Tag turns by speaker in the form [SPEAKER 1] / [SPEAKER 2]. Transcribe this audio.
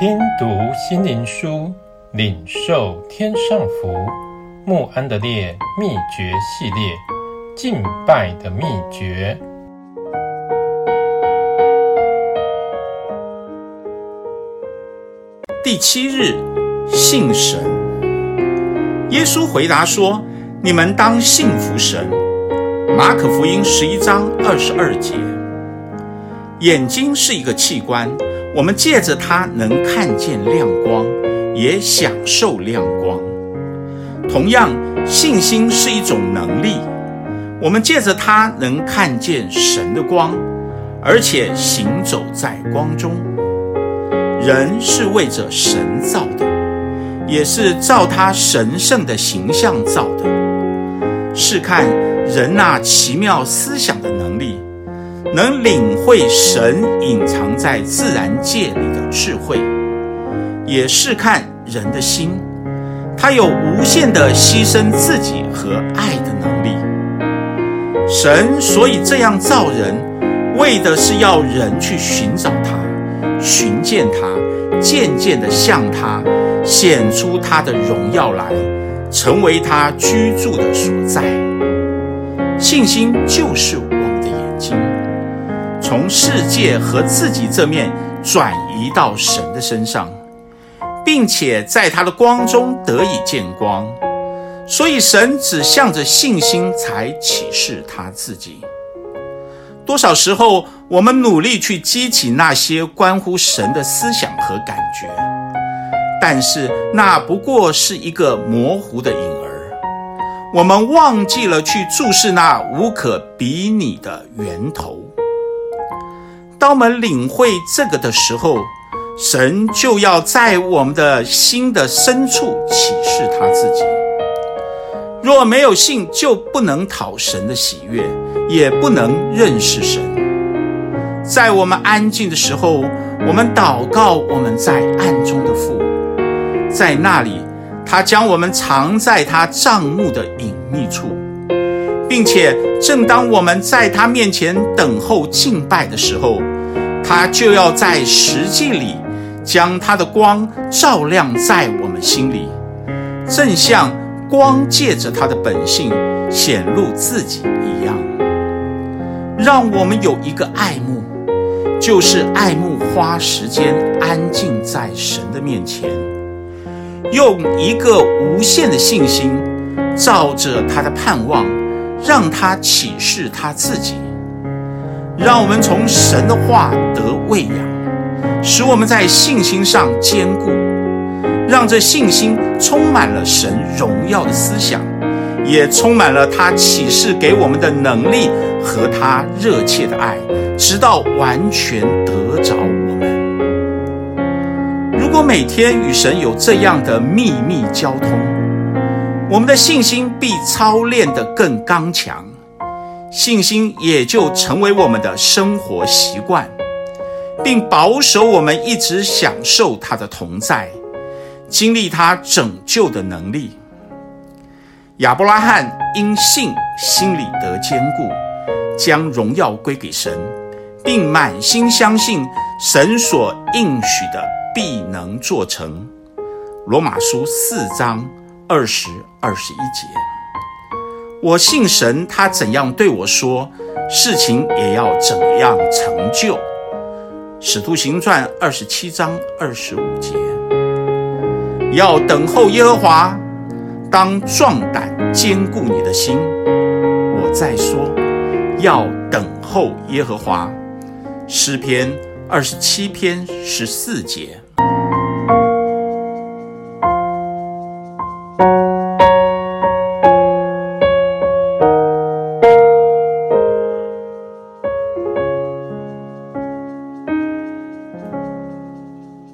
[SPEAKER 1] 听读心灵书，领受天上福。穆安德烈秘诀系列，敬拜的秘诀。
[SPEAKER 2] 第七日，信神。耶稣回答说：“你们当信服神。”马可福音十一章二十二节。眼睛是一个器官，我们借着它能看见亮光，也享受亮光。同样，信心是一种能力，我们借着它能看见神的光，而且行走在光中。人是为着神造的，也是照他神圣的形象造的。试看人那奇妙思想的能，领会神隐藏在自然界里的智慧；也试看人的心，他有无限的牺牲自己和爱的能力。神所以这样造人，为的是要人去寻找他。寻见他，渐渐地向他显出他的荣耀来，成为他居住的所在。信心就是，从世界和自己这面转移到神的身上，并且在他的光中得以见光。所以神只向着信心才启示他自己。多少时候，我们努力去激起那些关乎神的思想和感觉，但是那不过是一个模糊的影儿。我们忘记了去注视那无可比拟的源头。当我们领会这个的时候，神就要在我们的心的深处启示他自己。若没有信，就不能讨神的喜悦。也不能认识神。在我们安静的时候，我们祷告我们在暗中的父，在那里，他将我们藏在他帐幕的隐秘处，并且正当我们在他面前等候敬拜的时候，他就要在实际里将他的光照亮在我们心里，正像光借着他的本性显露自己一样。让我们有一个爱慕，就是爱慕花时间安静在神的面前，用一个无限的信心，照着他的盼望，让他启示他自己。让我们从神的话得喂养，使我们在信心上坚固，让这信心充满了神荣耀的思想。也充满了他启示给我们的能力和他热切的爱，直到完全得着我们。如果每天与神有这样的秘密交通，我们的信心必操练得更刚强，信心也就成为我们的生活习惯，并保守我们一直享受他的同在，经历他拯救的能力。亚伯拉罕因信心里得坚固，将荣耀归给神，并满心相信神所应许的必能做成。罗马书四章二十二十一节。我信神，他怎样对我说，事情也要怎样成就。使徒行传二十七章二十五节。要等候耶和华。当壮胆，坚固你的心。我再说，要等候耶和华。诗篇二十七篇十四节。